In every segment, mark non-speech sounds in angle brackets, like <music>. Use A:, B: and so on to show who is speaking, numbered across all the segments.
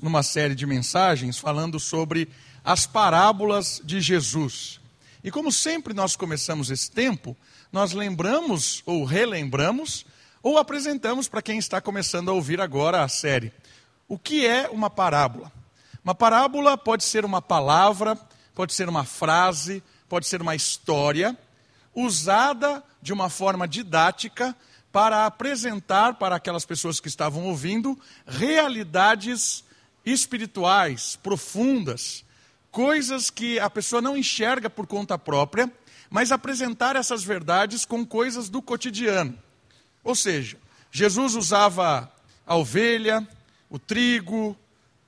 A: numa série de mensagens falando sobre as parábolas de Jesus. E como sempre nós começamos esse tempo, nós lembramos ou relembramos ou apresentamos para quem está começando a ouvir agora a série. O que é uma parábola? Uma parábola pode ser uma palavra, pode ser uma frase, pode ser uma história usada de uma forma didática para apresentar para aquelas pessoas que estavam ouvindo realidades espirituais, profundas, coisas que a pessoa não enxerga por conta própria, mas apresentar essas verdades com coisas do cotidiano. Ou seja, Jesus usava a ovelha, o trigo,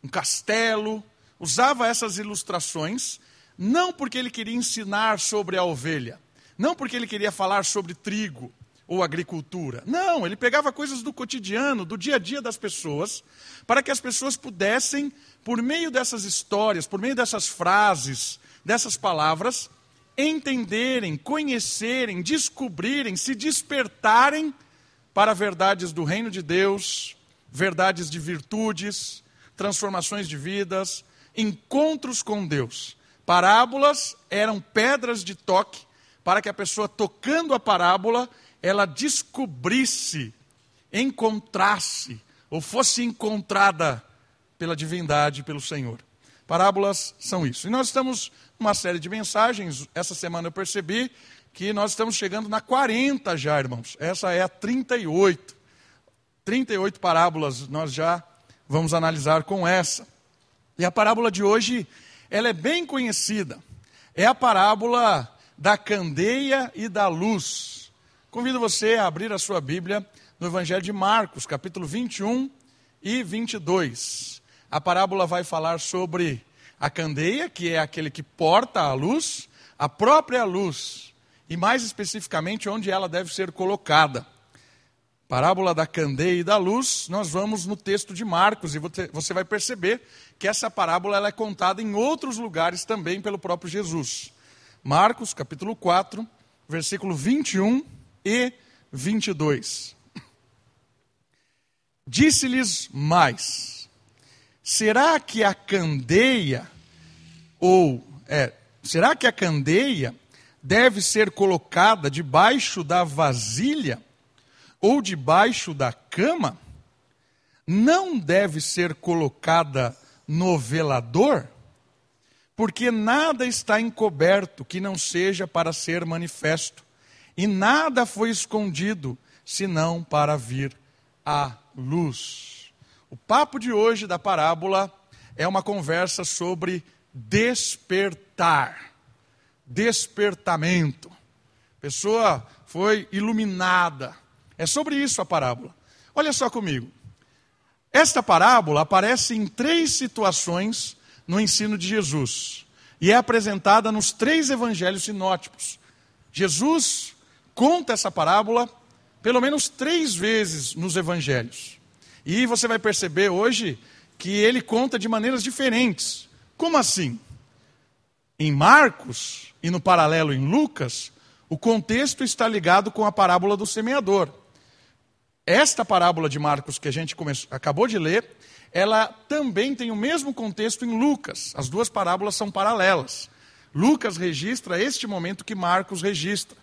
A: um castelo, usava essas ilustrações, não porque ele queria ensinar sobre a ovelha, não porque ele queria falar sobre trigo, ou agricultura. Não, ele pegava coisas do cotidiano, do dia a dia das pessoas, para que as pessoas pudessem, por meio dessas histórias, por meio dessas frases, dessas palavras, entenderem, conhecerem, descobrirem, se despertarem para verdades do reino de Deus, verdades de virtudes, transformações de vidas, encontros com Deus. Parábolas eram pedras de toque para que a pessoa tocando a parábola ela descobrisse, encontrasse, ou fosse encontrada pela divindade, pelo Senhor. Parábolas são isso. E nós estamos numa série de mensagens. Essa semana eu percebi que nós estamos chegando na 40 já, irmãos. Essa é a 38. 38 parábolas nós já vamos analisar com essa. E a parábola de hoje, ela é bem conhecida. É a parábola da candeia e da luz. Convido você a abrir a sua Bíblia no Evangelho de Marcos, capítulo 21 e 22. A parábola vai falar sobre a candeia, que é aquele que porta a luz, a própria luz, e mais especificamente onde ela deve ser colocada. Parábola da candeia e da luz, nós vamos no texto de Marcos, e você vai perceber que essa parábola ela é contada em outros lugares também pelo próprio Jesus. Marcos, capítulo 4, versículo 21 e 22. Disse-lhes mais: Será que a candeia ou é, será que a candeia deve ser colocada debaixo da vasilha ou debaixo da cama? Não deve ser colocada no velador? Porque nada está encoberto que não seja para ser manifesto e nada foi escondido, senão para vir a luz. O papo de hoje da parábola é uma conversa sobre despertar, despertamento. A pessoa foi iluminada. É sobre isso a parábola. Olha só comigo. Esta parábola aparece em três situações no ensino de Jesus e é apresentada nos três evangelhos sinóticos. Jesus conta essa parábola pelo menos três vezes nos evangelhos. E você vai perceber hoje que ele conta de maneiras diferentes. Como assim? Em Marcos e no paralelo em Lucas, o contexto está ligado com a parábola do semeador. Esta parábola de Marcos que a gente começou, acabou de ler, ela também tem o mesmo contexto em Lucas. As duas parábolas são paralelas. Lucas registra este momento que Marcos registra.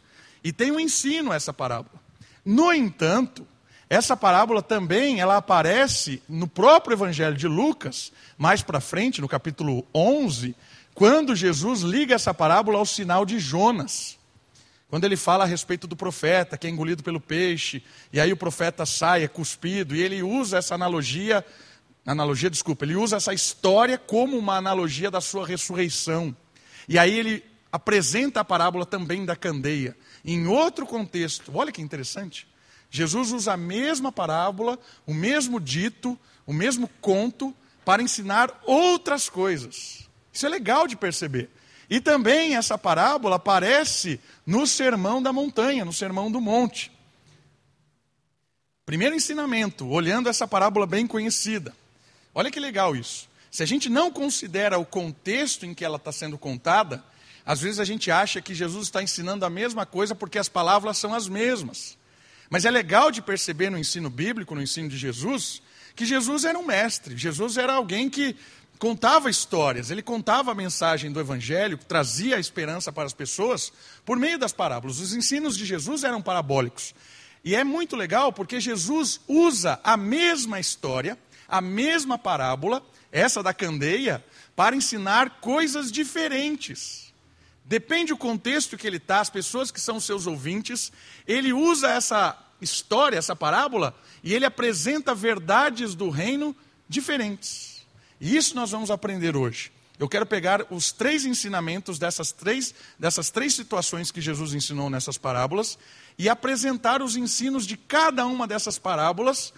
A: E tem um ensino essa parábola. No entanto, essa parábola também ela aparece no próprio Evangelho de Lucas, mais para frente, no capítulo 11, quando Jesus liga essa parábola ao sinal de Jonas. Quando ele fala a respeito do profeta que é engolido pelo peixe, e aí o profeta sai, é cuspido, e ele usa essa analogia, analogia, desculpa, ele usa essa história como uma analogia da sua ressurreição. E aí ele apresenta a parábola também da candeia. Em outro contexto, olha que interessante. Jesus usa a mesma parábola, o mesmo dito, o mesmo conto, para ensinar outras coisas. Isso é legal de perceber. E também essa parábola aparece no Sermão da Montanha, no Sermão do Monte. Primeiro ensinamento, olhando essa parábola bem conhecida. Olha que legal isso. Se a gente não considera o contexto em que ela está sendo contada, às vezes a gente acha que Jesus está ensinando a mesma coisa porque as palavras são as mesmas. Mas é legal de perceber no ensino bíblico, no ensino de Jesus, que Jesus era um mestre, Jesus era alguém que contava histórias, ele contava a mensagem do Evangelho, trazia a esperança para as pessoas por meio das parábolas. Os ensinos de Jesus eram parabólicos. E é muito legal porque Jesus usa a mesma história, a mesma parábola, essa da candeia, para ensinar coisas diferentes. Depende do contexto que ele está, as pessoas que são seus ouvintes, ele usa essa história, essa parábola, e ele apresenta verdades do reino diferentes. E isso nós vamos aprender hoje. Eu quero pegar os três ensinamentos dessas três, dessas três situações que Jesus ensinou nessas parábolas e apresentar os ensinos de cada uma dessas parábolas,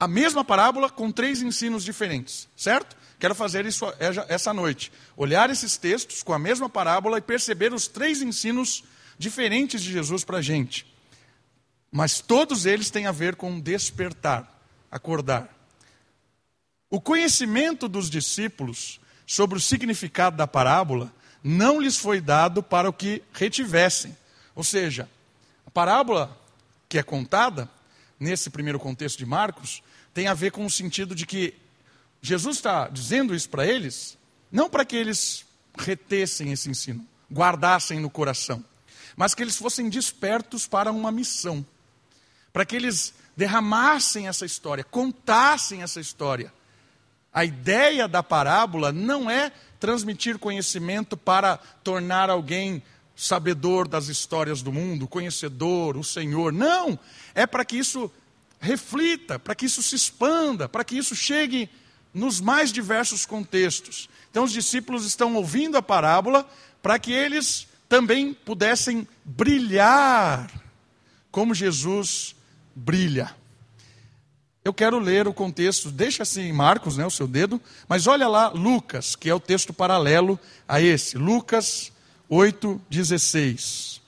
A: a mesma parábola com três ensinos diferentes, certo? Quero fazer isso essa noite. Olhar esses textos com a mesma parábola e perceber os três ensinos diferentes de Jesus para a gente. Mas todos eles têm a ver com despertar, acordar. O conhecimento dos discípulos sobre o significado da parábola não lhes foi dado para o que retivessem. Ou seja, a parábola que é contada, nesse primeiro contexto de Marcos, tem a ver com o sentido de que Jesus está dizendo isso para eles, não para que eles retessem esse ensino, guardassem no coração, mas que eles fossem despertos para uma missão para que eles derramassem essa história, contassem essa história. A ideia da parábola não é transmitir conhecimento para tornar alguém sabedor das histórias do mundo, conhecedor, o Senhor. Não! É para que isso reflita, para que isso se expanda, para que isso chegue nos mais diversos contextos. Então, os discípulos estão ouvindo a parábola para que eles também pudessem brilhar como Jesus brilha. Eu quero ler o contexto, deixa assim Marcos, né, o seu dedo, mas olha lá Lucas, que é o texto paralelo a esse, Lucas 8,16.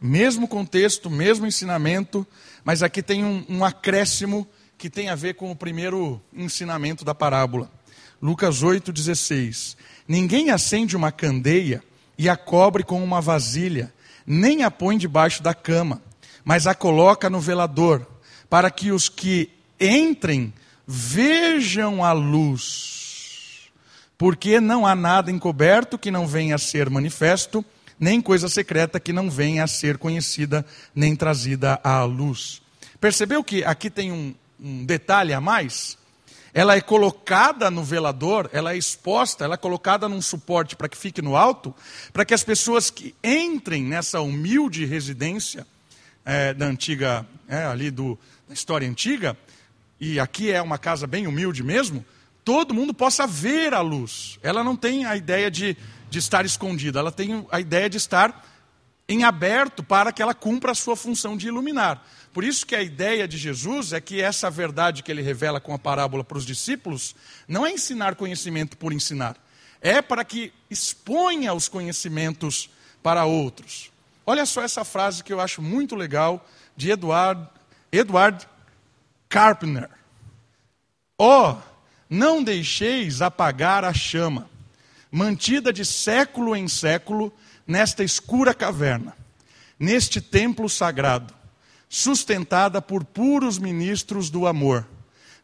A: Mesmo contexto, mesmo ensinamento, mas aqui tem um, um acréscimo que tem a ver com o primeiro ensinamento da parábola. Lucas 8,16. Ninguém acende uma candeia e a cobre com uma vasilha, nem a põe debaixo da cama mas a coloca no velador, para que os que entrem vejam a luz. Porque não há nada encoberto que não venha a ser manifesto, nem coisa secreta que não venha a ser conhecida, nem trazida à luz. Percebeu que aqui tem um, um detalhe a mais? Ela é colocada no velador, ela é exposta, ela é colocada num suporte para que fique no alto, para que as pessoas que entrem nessa humilde residência é, da antiga, é, ali do, da história antiga, e aqui é uma casa bem humilde mesmo, todo mundo possa ver a luz. Ela não tem a ideia de, de estar escondida, ela tem a ideia de estar em aberto para que ela cumpra a sua função de iluminar. Por isso que a ideia de Jesus é que essa verdade que ele revela com a parábola para os discípulos não é ensinar conhecimento por ensinar, é para que exponha os conhecimentos para outros. Olha só essa frase que eu acho muito legal de Edward, Edward Carpenter. Ó, oh, não deixeis apagar a chama, mantida de século em século nesta escura caverna, neste templo sagrado, sustentada por puros ministros do amor.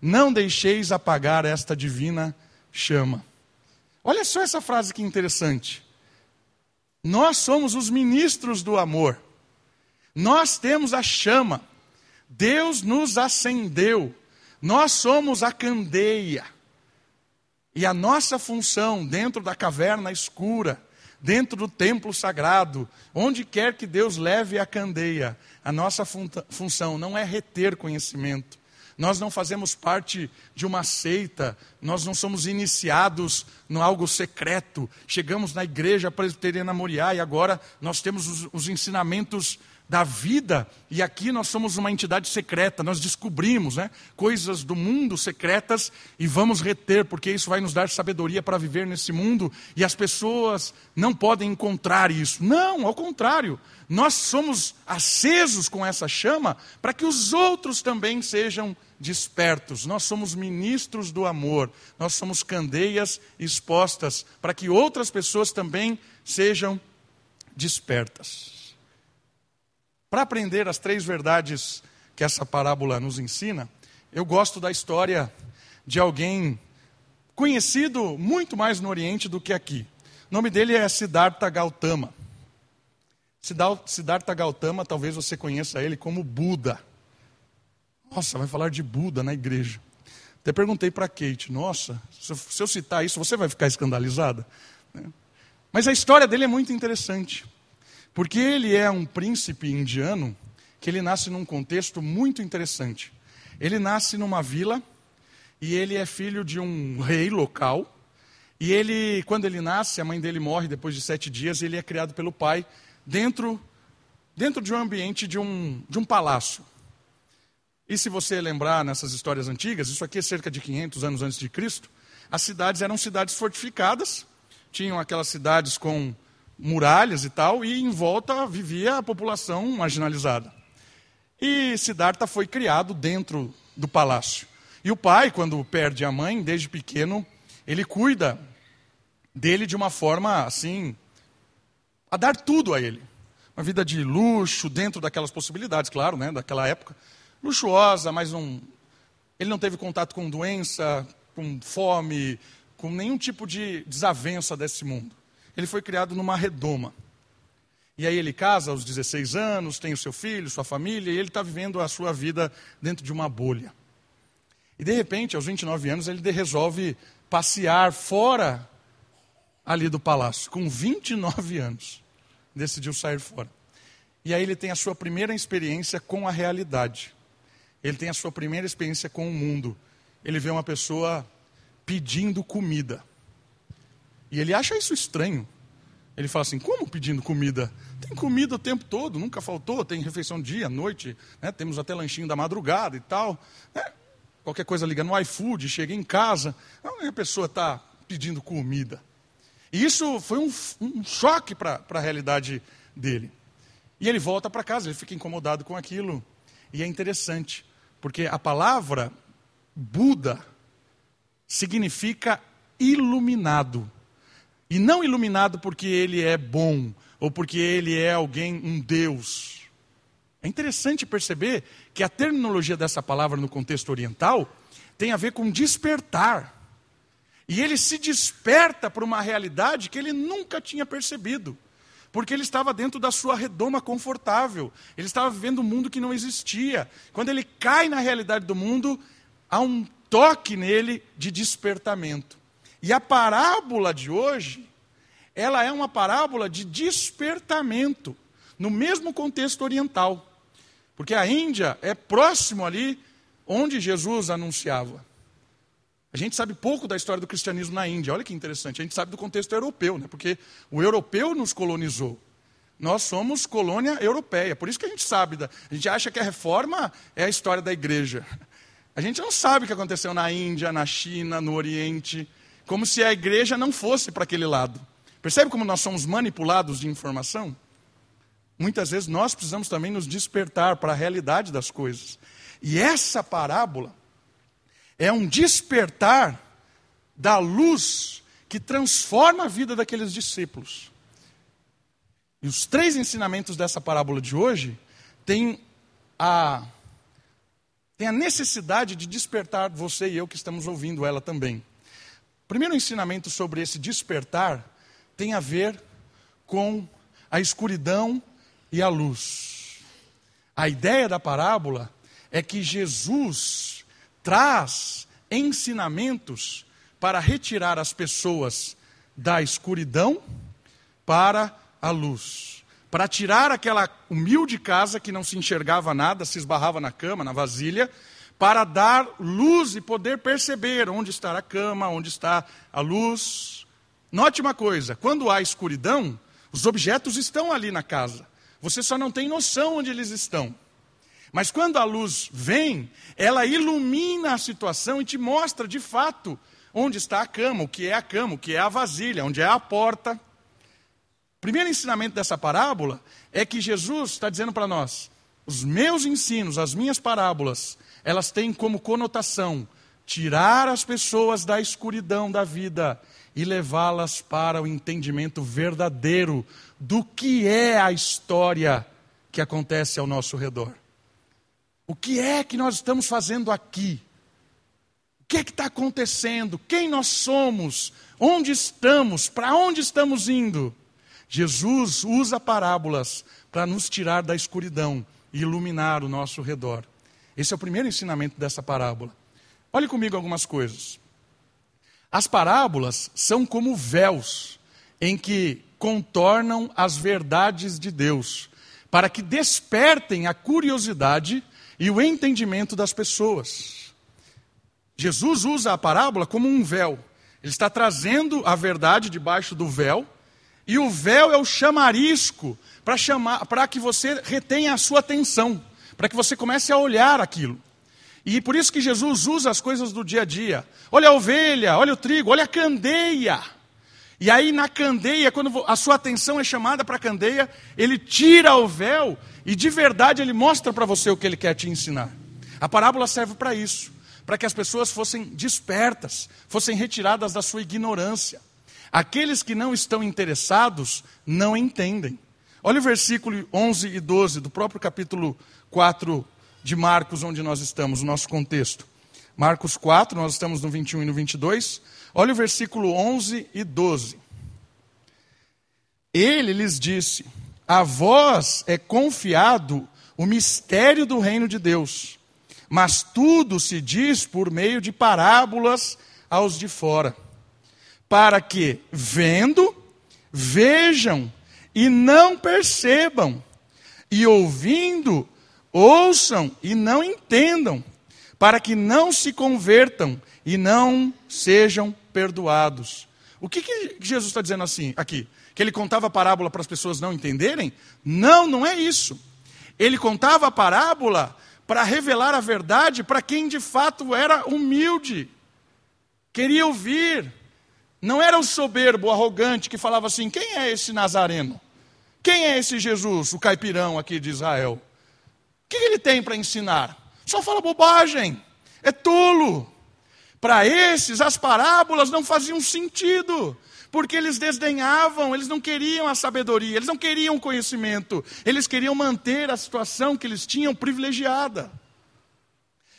A: Não deixeis apagar esta divina chama. Olha só essa frase que interessante. Nós somos os ministros do amor. Nós temos a chama. Deus nos acendeu. Nós somos a candeia. E a nossa função dentro da caverna escura, dentro do templo sagrado, onde quer que Deus leve a candeia, a nossa função não é reter conhecimento, nós não fazemos parte de uma seita, nós não somos iniciados no algo secreto. Chegamos na igreja presbiteriana Moriá e agora nós temos os, os ensinamentos da vida, e aqui nós somos uma entidade secreta, nós descobrimos né, coisas do mundo secretas e vamos reter, porque isso vai nos dar sabedoria para viver nesse mundo, e as pessoas não podem encontrar isso. Não, ao contrário, nós somos acesos com essa chama para que os outros também sejam despertos. Nós somos ministros do amor, nós somos candeias expostas para que outras pessoas também sejam despertas. Para aprender as três verdades que essa parábola nos ensina, eu gosto da história de alguém conhecido muito mais no Oriente do que aqui. O nome dele é Siddhartha Gautama. Siddhartha Gautama, talvez você conheça ele como Buda. Nossa, vai falar de Buda na igreja. Até perguntei para Kate, nossa, se eu citar isso, você vai ficar escandalizada? Né? Mas a história dele é muito interessante, porque ele é um príncipe indiano que ele nasce num contexto muito interessante. Ele nasce numa vila e ele é filho de um rei local. E ele, quando ele nasce, a mãe dele morre depois de sete dias. E ele é criado pelo pai dentro, dentro de um ambiente de um, de um palácio. E se você lembrar nessas histórias antigas, isso aqui é cerca de 500 anos antes de Cristo, as cidades eram cidades fortificadas, tinham aquelas cidades com muralhas e tal, e em volta vivia a população marginalizada. E Siddhartha foi criado dentro do palácio. E o pai, quando perde a mãe, desde pequeno, ele cuida dele de uma forma assim, a dar tudo a ele. Uma vida de luxo, dentro daquelas possibilidades, claro, né, daquela época luxuosa, mas um, ele não teve contato com doença, com fome, com nenhum tipo de desavença desse mundo. Ele foi criado numa redoma. E aí ele casa aos 16 anos, tem o seu filho, sua família, e ele está vivendo a sua vida dentro de uma bolha. E de repente, aos 29 anos, ele resolve passear fora ali do palácio, com 29 anos. Decidiu sair fora. E aí ele tem a sua primeira experiência com a realidade. Ele tem a sua primeira experiência com o mundo. Ele vê uma pessoa pedindo comida. E ele acha isso estranho. Ele fala assim: como pedindo comida? Tem comida o tempo todo, nunca faltou, tem refeição dia, noite, né? temos até lanchinho da madrugada e tal. Né? Qualquer coisa liga no iFood, chega em casa, a pessoa está pedindo comida. E isso foi um, um choque para a realidade dele. E ele volta para casa, ele fica incomodado com aquilo. E é interessante, porque a palavra Buda significa iluminado. E não iluminado porque ele é bom, ou porque ele é alguém, um Deus. É interessante perceber que a terminologia dessa palavra no contexto oriental tem a ver com despertar. E ele se desperta para uma realidade que ele nunca tinha percebido porque ele estava dentro da sua redoma confortável, ele estava vivendo um mundo que não existia. Quando ele cai na realidade do mundo, há um toque nele de despertamento. E a parábola de hoje, ela é uma parábola de despertamento, no mesmo contexto oriental. Porque a Índia é próximo ali onde Jesus anunciava. A gente sabe pouco da história do cristianismo na Índia. Olha que interessante. A gente sabe do contexto europeu, né? porque o europeu nos colonizou. Nós somos colônia europeia. Por isso que a gente sabe. Da... A gente acha que a reforma é a história da igreja. A gente não sabe o que aconteceu na Índia, na China, no Oriente. Como se a igreja não fosse para aquele lado. Percebe como nós somos manipulados de informação? Muitas vezes nós precisamos também nos despertar para a realidade das coisas. E essa parábola é um despertar da luz que transforma a vida daqueles discípulos. E os três ensinamentos dessa parábola de hoje têm a, têm a necessidade de despertar você e eu que estamos ouvindo ela também. Primeiro ensinamento sobre esse despertar tem a ver com a escuridão e a luz. A ideia da parábola é que Jesus traz ensinamentos para retirar as pessoas da escuridão para a luz. Para tirar aquela humilde casa que não se enxergava nada, se esbarrava na cama, na vasilha, para dar luz e poder perceber onde está a cama, onde está a luz. Note uma coisa: quando há escuridão, os objetos estão ali na casa, você só não tem noção onde eles estão. Mas quando a luz vem, ela ilumina a situação e te mostra de fato onde está a cama, o que é a cama, o que é a vasilha, onde é a porta. O primeiro ensinamento dessa parábola é que Jesus está dizendo para nós: os meus ensinos, as minhas parábolas, elas têm como conotação tirar as pessoas da escuridão da vida e levá-las para o entendimento verdadeiro do que é a história que acontece ao nosso redor. O que é que nós estamos fazendo aqui? O que é que está acontecendo? Quem nós somos? Onde estamos? Para onde estamos indo? Jesus usa parábolas para nos tirar da escuridão e iluminar o nosso redor. Esse é o primeiro ensinamento dessa parábola. Olhe comigo algumas coisas. As parábolas são como véus em que contornam as verdades de Deus, para que despertem a curiosidade e o entendimento das pessoas. Jesus usa a parábola como um véu. Ele está trazendo a verdade debaixo do véu, e o véu é o chamarisco para chamar, para que você retenha a sua atenção, para que você comece a olhar aquilo. E por isso que Jesus usa as coisas do dia a dia. Olha a ovelha, olha o trigo, olha a candeia. E aí na candeia, quando a sua atenção é chamada para a candeia, ele tira o véu e de verdade ele mostra para você o que ele quer te ensinar. A parábola serve para isso, para que as pessoas fossem despertas, fossem retiradas da sua ignorância. Aqueles que não estão interessados não entendem. Olha o versículo 11 e 12 do próprio capítulo 4 de Marcos, onde nós estamos, o nosso contexto. Marcos 4, nós estamos no 21 e no 22. Olha o versículo 11 e 12. Ele lhes disse: A vós é confiado o mistério do reino de Deus, mas tudo se diz por meio de parábolas aos de fora, para que, vendo, vejam e não percebam, e ouvindo, ouçam e não entendam, para que não se convertam e não sejam perdoados. O que, que Jesus está dizendo assim aqui? Que ele contava a parábola para as pessoas não entenderem? Não, não é isso. Ele contava a parábola para revelar a verdade para quem de fato era humilde, queria ouvir. Não era o soberbo, o arrogante que falava assim: quem é esse Nazareno? Quem é esse Jesus, o caipirão aqui de Israel? Ele tem para ensinar? Só fala bobagem, é tolo. Para esses, as parábolas não faziam sentido, porque eles desdenhavam, eles não queriam a sabedoria, eles não queriam o conhecimento, eles queriam manter a situação que eles tinham privilegiada.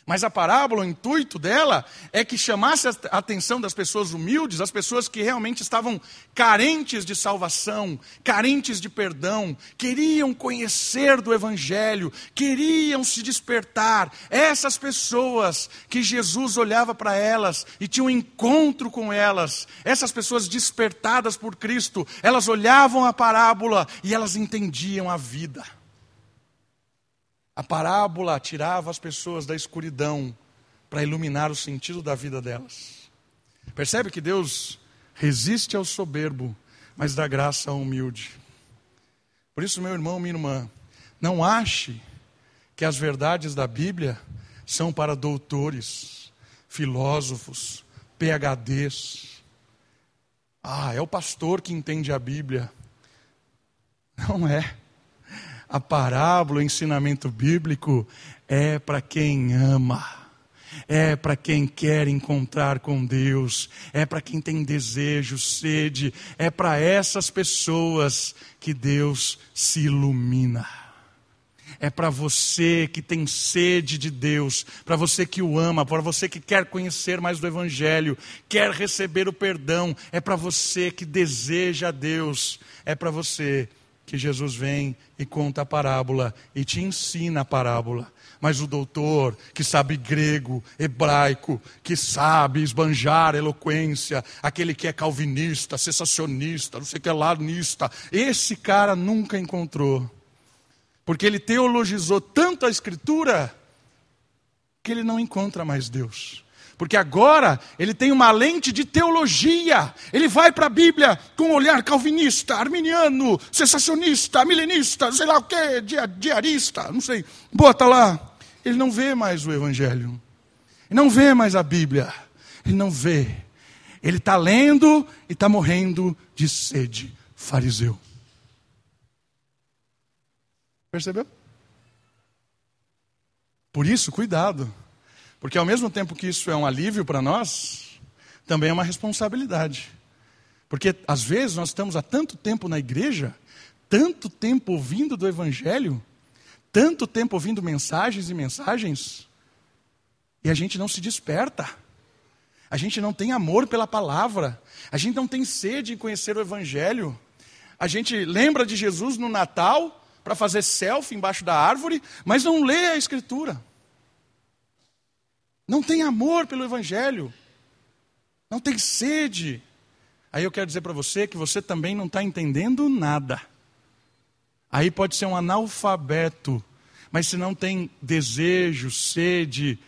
A: Mas a parábola, o intuito dela é que chamasse a atenção das pessoas humildes, as pessoas que realmente estavam carentes de salvação, carentes de perdão, queriam conhecer do Evangelho, queriam se despertar. Essas pessoas que Jesus olhava para elas e tinha um encontro com elas, essas pessoas despertadas por Cristo, elas olhavam a parábola e elas entendiam a vida. A parábola tirava as pessoas da escuridão para iluminar o sentido da vida delas. Percebe que Deus resiste ao soberbo, mas dá graça ao humilde. Por isso, meu irmão, minha irmã, não ache que as verdades da Bíblia são para doutores, filósofos, PHDs. Ah, é o pastor que entende a Bíblia. Não é. A parábola, o ensinamento bíblico é para quem ama, é para quem quer encontrar com Deus, é para quem tem desejo, sede, é para essas pessoas que Deus se ilumina. É para você que tem sede de Deus, para você que o ama, para você que quer conhecer mais do Evangelho, quer receber o perdão, é para você que deseja Deus, é para você que Jesus vem e conta a parábola e te ensina a parábola. Mas o doutor que sabe grego, hebraico, que sabe esbanjar eloquência, aquele que é calvinista, sensacionista, não sei o que lá, nista, esse cara nunca encontrou. Porque ele teologizou tanto a Escritura que ele não encontra mais Deus. Porque agora ele tem uma lente de teologia. Ele vai para a Bíblia com um olhar calvinista, arminiano, sensacionista, milenista, sei lá o que, diarista, não sei. Bota lá. Ele não vê mais o Evangelho. Ele não vê mais a Bíblia. Ele não vê. Ele está lendo e está morrendo de sede. Fariseu. Percebeu? Por isso, cuidado. Porque ao mesmo tempo que isso é um alívio para nós, também é uma responsabilidade. Porque às vezes nós estamos há tanto tempo na igreja, tanto tempo ouvindo do Evangelho, tanto tempo ouvindo mensagens e mensagens e a gente não se desperta. A gente não tem amor pela palavra. A gente não tem sede em conhecer o Evangelho. A gente lembra de Jesus no Natal para fazer selfie embaixo da árvore, mas não lê a Escritura. Não tem amor pelo Evangelho. Não tem sede. Aí eu quero dizer para você que você também não está entendendo nada. Aí pode ser um analfabeto, mas se não tem desejo, sede,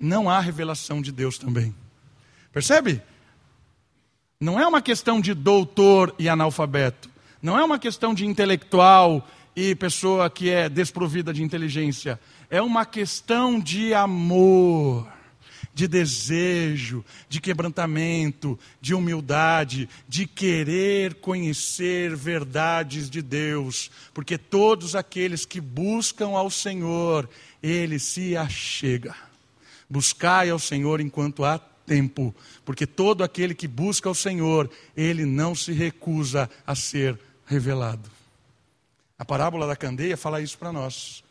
A: não há revelação de Deus também. Percebe? Não é uma questão de doutor e analfabeto. Não é uma questão de intelectual e pessoa que é desprovida de inteligência. É uma questão de amor de desejo, de quebrantamento, de humildade, de querer conhecer verdades de Deus, porque todos aqueles que buscam ao Senhor, ele se achega. Buscai ao Senhor enquanto há tempo, porque todo aquele que busca ao Senhor, ele não se recusa a ser revelado. A parábola da candeia fala isso para nós.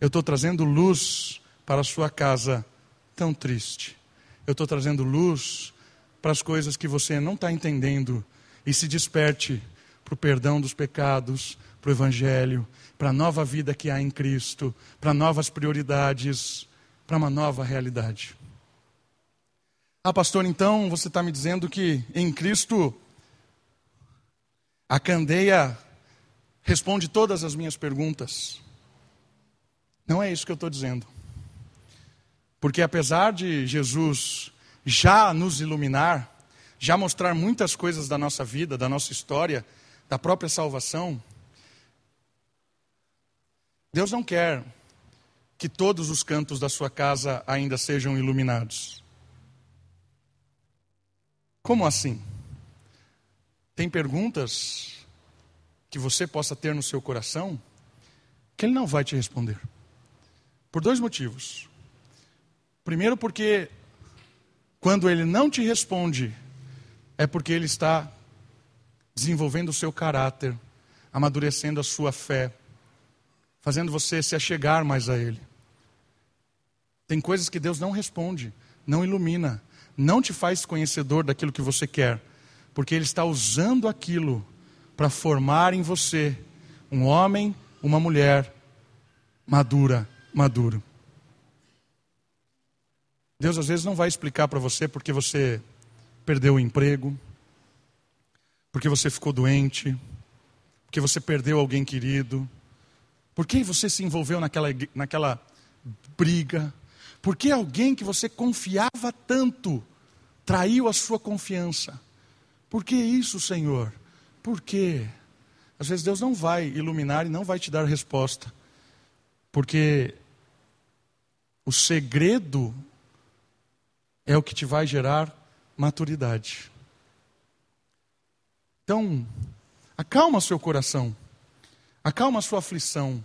A: Eu estou trazendo luz para a sua casa tão triste. Eu estou trazendo luz para as coisas que você não está entendendo e se desperte para o perdão dos pecados, para o Evangelho, para a nova vida que há em Cristo, para novas prioridades, para uma nova realidade. Ah, pastor, então você está me dizendo que em Cristo a candeia responde todas as minhas perguntas. Não é isso que eu estou dizendo. Porque apesar de Jesus já nos iluminar, já mostrar muitas coisas da nossa vida, da nossa história, da própria salvação, Deus não quer que todos os cantos da sua casa ainda sejam iluminados. Como assim? Tem perguntas que você possa ter no seu coração que Ele não vai te responder. Por dois motivos. Primeiro, porque quando ele não te responde, é porque ele está desenvolvendo o seu caráter, amadurecendo a sua fé, fazendo você se achegar mais a ele. Tem coisas que Deus não responde, não ilumina, não te faz conhecedor daquilo que você quer, porque Ele está usando aquilo para formar em você um homem, uma mulher madura, maduro. Deus às vezes não vai explicar para você porque você perdeu o emprego, porque você ficou doente, porque você perdeu alguém querido, por que você se envolveu naquela, naquela briga, por que alguém que você confiava tanto traiu a sua confiança. Por que isso, Senhor? Por quê? Às vezes Deus não vai iluminar e não vai te dar resposta, porque o segredo é o que te vai gerar maturidade. Então, acalma seu coração, acalma sua aflição.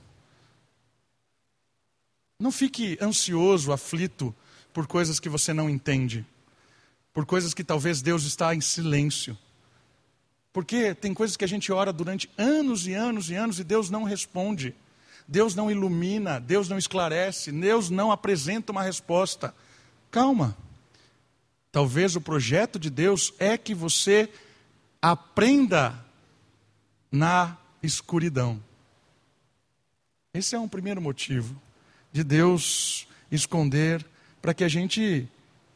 A: Não fique ansioso, aflito por coisas que você não entende, por coisas que talvez Deus está em silêncio. Porque tem coisas que a gente ora durante anos e anos e anos e Deus não responde. Deus não ilumina, Deus não esclarece, Deus não apresenta uma resposta. Calma. Talvez o projeto de Deus é que você aprenda na escuridão. Esse é um primeiro motivo de Deus esconder para que a gente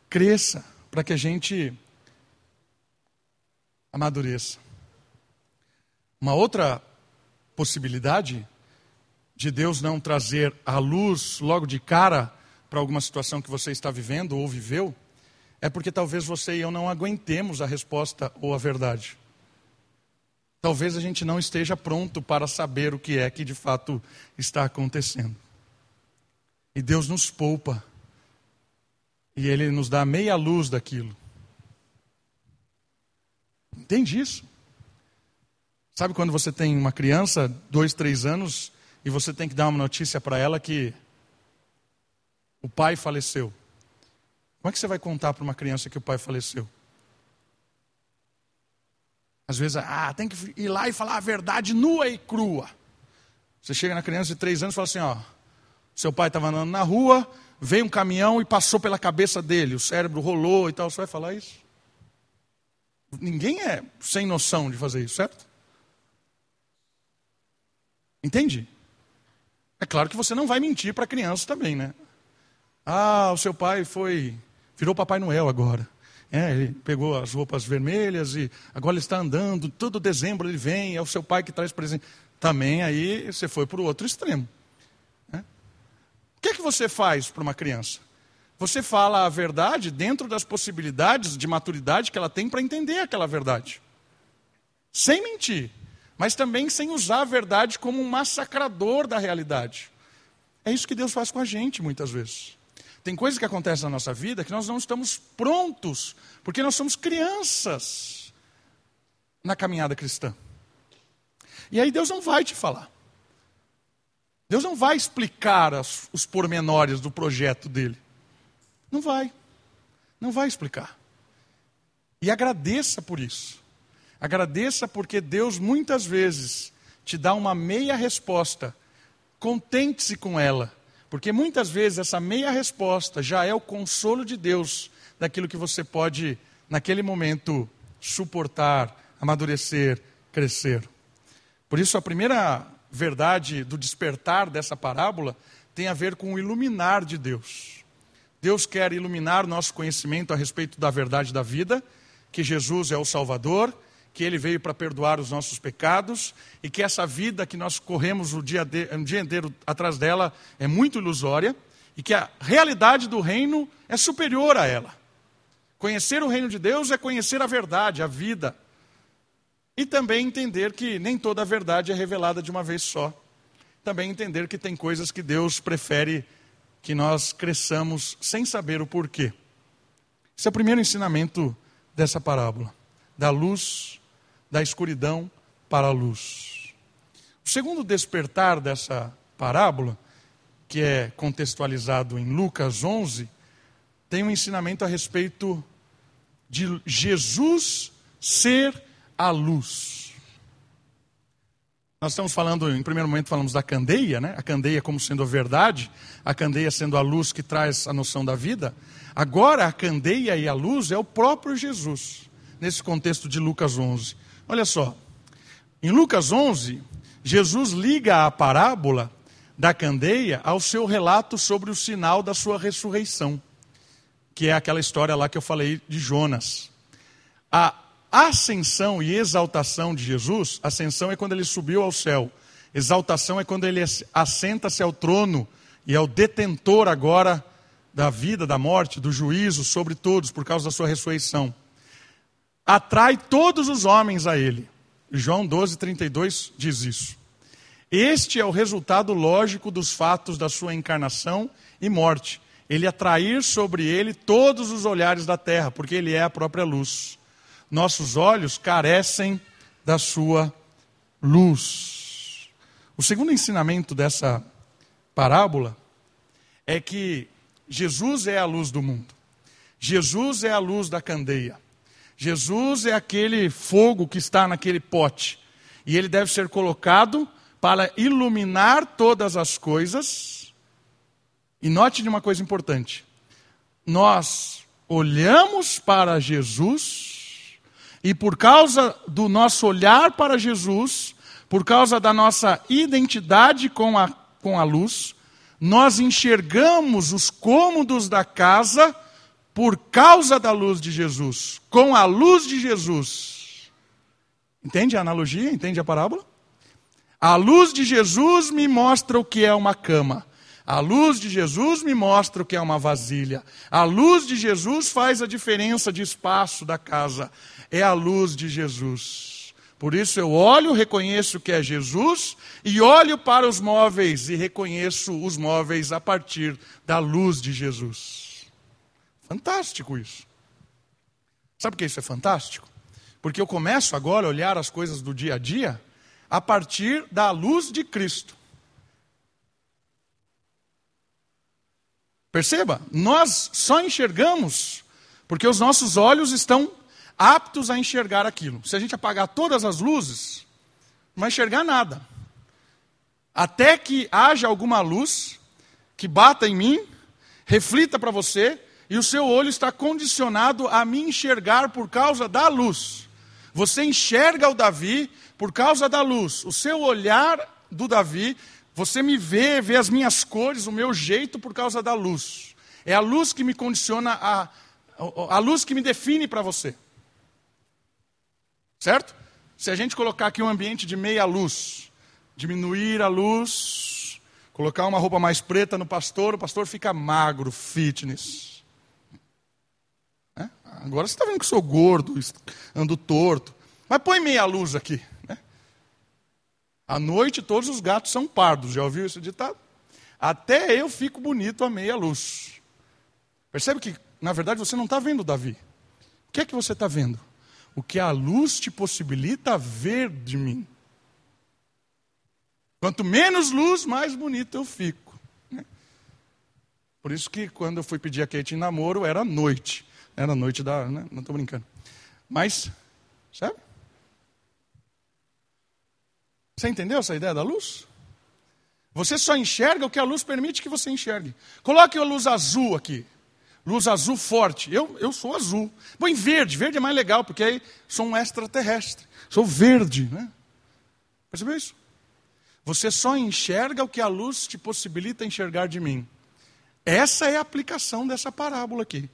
A: cresça, para que a gente amadureça. Uma outra possibilidade de Deus não trazer a luz logo de cara para alguma situação que você está vivendo ou viveu é porque talvez você e eu não aguentemos a resposta ou a verdade. Talvez a gente não esteja pronto para saber o que é que de fato está acontecendo. E Deus nos poupa. E Ele nos dá meia luz daquilo. Entende isso? Sabe quando você tem uma criança, dois, três anos, e você tem que dar uma notícia para ela que o pai faleceu. Como é que você vai contar para uma criança que o pai faleceu? Às vezes, ah, tem que ir lá e falar a verdade nua e crua. Você chega na criança de três anos e fala assim: ó, seu pai estava andando na rua, veio um caminhão e passou pela cabeça dele, o cérebro rolou e tal. Você vai falar isso? Ninguém é sem noção de fazer isso, certo? Entende? É claro que você não vai mentir para a criança também, né? Ah, o seu pai foi. virou Papai Noel agora. É, ele pegou as roupas vermelhas e agora ele está andando, todo dezembro ele vem, é o seu pai que traz presente. Também aí você foi para o outro extremo. Né? O que é que você faz para uma criança? Você fala a verdade dentro das possibilidades de maturidade que ela tem para entender aquela verdade. Sem mentir, mas também sem usar a verdade como um massacrador da realidade. É isso que Deus faz com a gente muitas vezes. Tem coisas que acontecem na nossa vida que nós não estamos prontos, porque nós somos crianças na caminhada cristã. E aí Deus não vai te falar. Deus não vai explicar as, os pormenores do projeto dele. Não vai. Não vai explicar. E agradeça por isso. Agradeça porque Deus muitas vezes te dá uma meia resposta. Contente-se com ela porque muitas vezes essa meia resposta já é o consolo de Deus daquilo que você pode, naquele momento, suportar, amadurecer, crescer. Por isso, a primeira verdade do despertar dessa parábola tem a ver com o iluminar de Deus. Deus quer iluminar nosso conhecimento a respeito da verdade da vida, que Jesus é o Salvador que ele veio para perdoar os nossos pecados e que essa vida que nós corremos o dia, de, um dia inteiro atrás dela é muito ilusória e que a realidade do reino é superior a ela. Conhecer o reino de Deus é conhecer a verdade, a vida. E também entender que nem toda a verdade é revelada de uma vez só. Também entender que tem coisas que Deus prefere que nós cresçamos sem saber o porquê. Esse é o primeiro ensinamento dessa parábola. Da luz da escuridão para a luz. O segundo despertar dessa parábola, que é contextualizado em Lucas 11, tem um ensinamento a respeito de Jesus ser a luz. Nós estamos falando, em primeiro momento, falamos da candeia, né? A candeia como sendo a verdade, a candeia sendo a luz que traz a noção da vida. Agora, a candeia e a luz é o próprio Jesus, nesse contexto de Lucas 11. Olha só, em Lucas 11, Jesus liga a parábola da candeia ao seu relato sobre o sinal da sua ressurreição, que é aquela história lá que eu falei de Jonas. A ascensão e exaltação de Jesus, ascensão é quando ele subiu ao céu, exaltação é quando ele assenta-se ao trono e é o detentor agora da vida, da morte, do juízo sobre todos por causa da sua ressurreição atrai todos os homens a ele. João 12, 32 diz isso. Este é o resultado lógico dos fatos da sua encarnação e morte. Ele atrair sobre ele todos os olhares da terra, porque ele é a própria luz. Nossos olhos carecem da sua luz. O segundo ensinamento dessa parábola é que Jesus é a luz do mundo. Jesus é a luz da candeia. Jesus é aquele fogo que está naquele pote. E ele deve ser colocado para iluminar todas as coisas. E note de uma coisa importante: nós olhamos para Jesus, e por causa do nosso olhar para Jesus, por causa da nossa identidade com a, com a luz, nós enxergamos os cômodos da casa por causa da luz de Jesus, com a luz de Jesus. Entende a analogia? Entende a parábola? A luz de Jesus me mostra o que é uma cama. A luz de Jesus me mostra o que é uma vasilha. A luz de Jesus faz a diferença de espaço da casa. É a luz de Jesus. Por isso eu olho, reconheço que é Jesus e olho para os móveis e reconheço os móveis a partir da luz de Jesus. Fantástico isso. Sabe por que isso é fantástico? Porque eu começo agora a olhar as coisas do dia a dia a partir da luz de Cristo. Perceba, nós só enxergamos porque os nossos olhos estão aptos a enxergar aquilo. Se a gente apagar todas as luzes, não vai enxergar nada. até que haja alguma luz que bata em mim, reflita para você, e o seu olho está condicionado a me enxergar por causa da luz. Você enxerga o Davi por causa da luz. O seu olhar do Davi, você me vê, vê as minhas cores, o meu jeito por causa da luz. É a luz que me condiciona, a, a luz que me define para você. Certo? Se a gente colocar aqui um ambiente de meia luz, diminuir a luz, colocar uma roupa mais preta no pastor, o pastor fica magro, fitness. Agora você está vendo que sou gordo, ando torto. Mas põe meia luz aqui. Né? À noite todos os gatos são pardos, já ouviu esse ditado? Até eu fico bonito a meia luz. Percebe que, na verdade, você não está vendo Davi. O que é que você está vendo? O que a luz te possibilita ver de mim. Quanto menos luz, mais bonito eu fico. Né? Por isso que quando eu fui pedir a Kate em namoro, era noite. Era noite da. Né? Não estou brincando. Mas, sabe? Você entendeu essa ideia da luz? Você só enxerga o que a luz permite que você enxergue. Coloque a luz azul aqui. Luz azul forte. Eu, eu sou azul. Põe verde. Verde é mais legal, porque aí sou um extraterrestre. Sou verde. Né? Percebeu isso? Você só enxerga o que a luz te possibilita enxergar de mim. Essa é a aplicação dessa parábola aqui.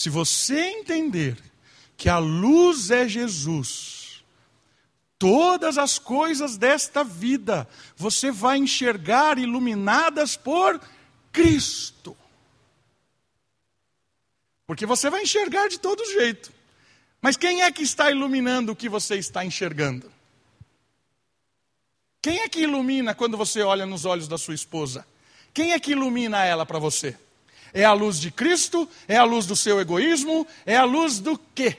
A: Se você entender que a luz é Jesus, todas as coisas desta vida você vai enxergar iluminadas por Cristo. Porque você vai enxergar de todo jeito. Mas quem é que está iluminando o que você está enxergando? Quem é que ilumina quando você olha nos olhos da sua esposa? Quem é que ilumina ela para você? É a luz de Cristo? É a luz do seu egoísmo? É a luz do quê?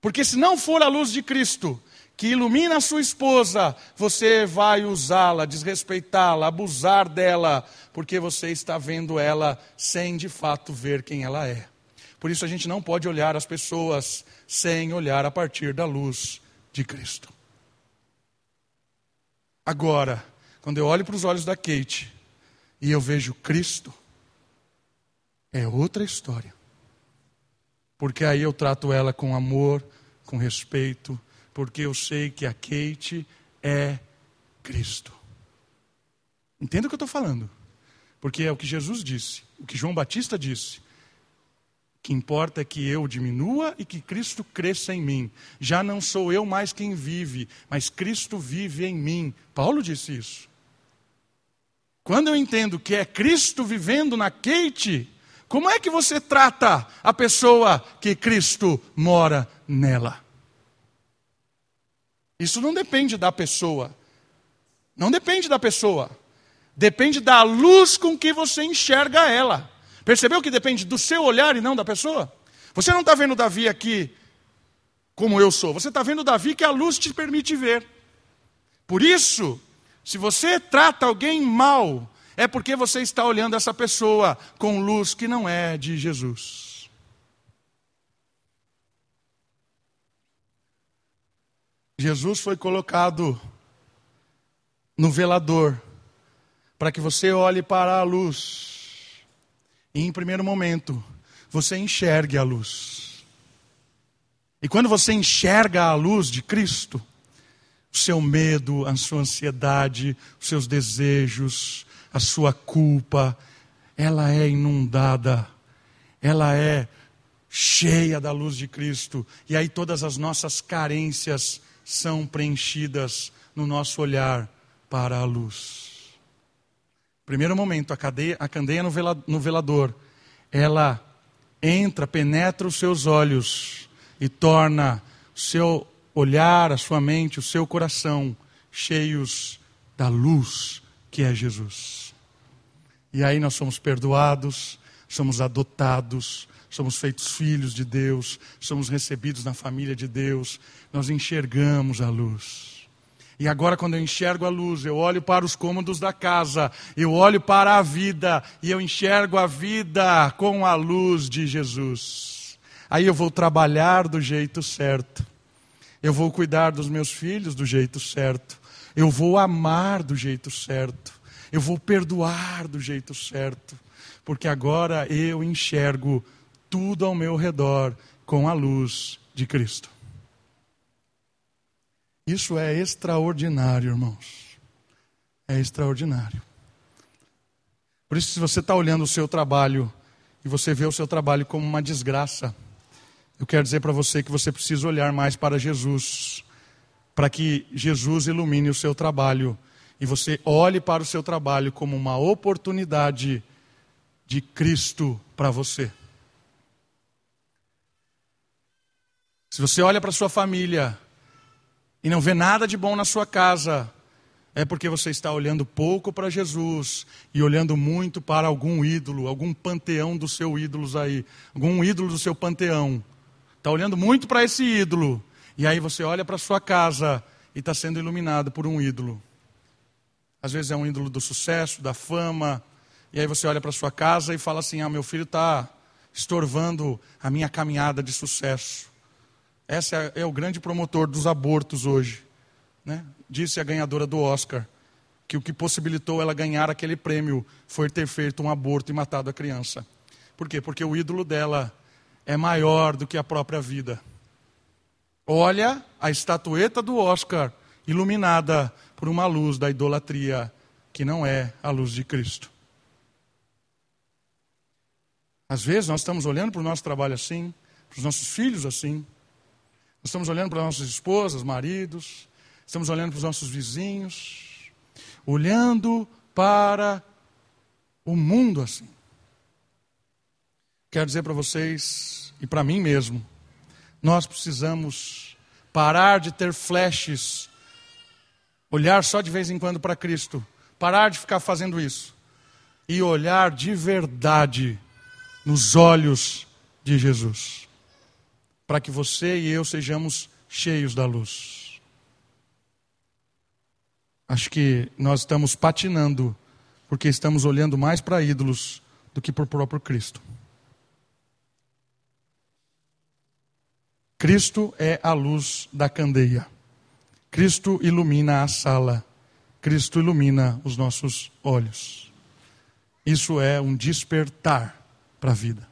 A: Porque se não for a luz de Cristo que ilumina a sua esposa, você vai usá-la, desrespeitá-la, abusar dela, porque você está vendo ela sem de fato ver quem ela é. Por isso a gente não pode olhar as pessoas sem olhar a partir da luz de Cristo. Agora, quando eu olho para os olhos da Kate e eu vejo Cristo, é outra história. Porque aí eu trato ela com amor, com respeito, porque eu sei que a Kate é Cristo. Entenda o que eu estou falando? Porque é o que Jesus disse, o que João Batista disse que importa é que eu diminua e que Cristo cresça em mim. Já não sou eu mais quem vive, mas Cristo vive em mim. Paulo disse isso. Quando eu entendo que é Cristo vivendo na Kate, como é que você trata a pessoa que Cristo mora nela? Isso não depende da pessoa. Não depende da pessoa. Depende da luz com que você enxerga ela. Percebeu que depende do seu olhar e não da pessoa? Você não está vendo Davi aqui como eu sou, você está vendo Davi que a luz te permite ver. Por isso, se você trata alguém mal, é porque você está olhando essa pessoa com luz que não é de Jesus. Jesus foi colocado no velador para que você olhe para a luz e em primeiro momento, você enxergue a luz. E quando você enxerga a luz de Cristo, o seu medo, a sua ansiedade, os seus desejos, a sua culpa, ela é inundada, ela é cheia da luz de Cristo, e aí todas as nossas carências são preenchidas no nosso olhar para a luz. Primeiro momento, a, cadeia, a candeia no, vela, no velador, ela entra, penetra os seus olhos e torna o seu olhar, a sua mente, o seu coração cheios da luz que é Jesus. E aí nós somos perdoados, somos adotados, somos feitos filhos de Deus, somos recebidos na família de Deus, nós enxergamos a luz. E agora, quando eu enxergo a luz, eu olho para os cômodos da casa, eu olho para a vida e eu enxergo a vida com a luz de Jesus. Aí eu vou trabalhar do jeito certo, eu vou cuidar dos meus filhos do jeito certo, Eu vou amar do jeito certo. Eu vou perdoar do jeito certo. Porque agora eu enxergo tudo ao meu redor com a luz de Cristo. Isso é extraordinário, irmãos. É extraordinário. Por isso, se você está olhando o seu trabalho e você vê o seu trabalho como uma desgraça, eu quero dizer para você que você precisa olhar mais para Jesus, para que Jesus ilumine o seu trabalho e você olhe para o seu trabalho como uma oportunidade de Cristo para você. Se você olha para sua família e não vê nada de bom na sua casa, é porque você está olhando pouco para Jesus e olhando muito para algum ídolo, algum panteão dos seus ídolos aí, algum ídolo do seu panteão. Está olhando muito para esse ídolo. E aí você olha para sua casa e está sendo iluminado por um ídolo. Às vezes é um ídolo do sucesso, da fama. E aí você olha para sua casa e fala assim: Ah, meu filho está estorvando a minha caminhada de sucesso. Esse é, é o grande promotor dos abortos hoje. Né? Disse a ganhadora do Oscar que o que possibilitou ela ganhar aquele prêmio foi ter feito um aborto e matado a criança. Por quê? Porque o ídolo dela é maior do que a própria vida. Olha a estatueta do Oscar iluminada por uma luz da idolatria que não é a luz de Cristo. Às vezes nós estamos olhando para o nosso trabalho assim, para os nossos filhos assim, nós estamos olhando para nossas esposas, maridos, estamos olhando para os nossos vizinhos, olhando para o mundo assim. Quero dizer para vocês e para mim mesmo, nós precisamos parar de ter flashes, olhar só de vez em quando para Cristo, parar de ficar fazendo isso e olhar de verdade nos olhos de Jesus para que você e eu sejamos cheios da luz. Acho que nós estamos patinando porque estamos olhando mais para ídolos do que para o próprio Cristo. Cristo é a luz da candeia. Cristo ilumina a sala. Cristo ilumina os nossos olhos. Isso é um despertar para a vida.